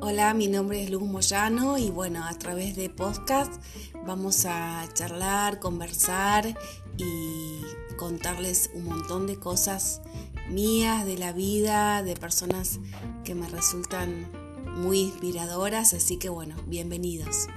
Hola, mi nombre es Luz Moyano y bueno, a través de podcast vamos a charlar, conversar y contarles un montón de cosas mías, de la vida, de personas que me resultan muy inspiradoras, así que bueno, bienvenidos.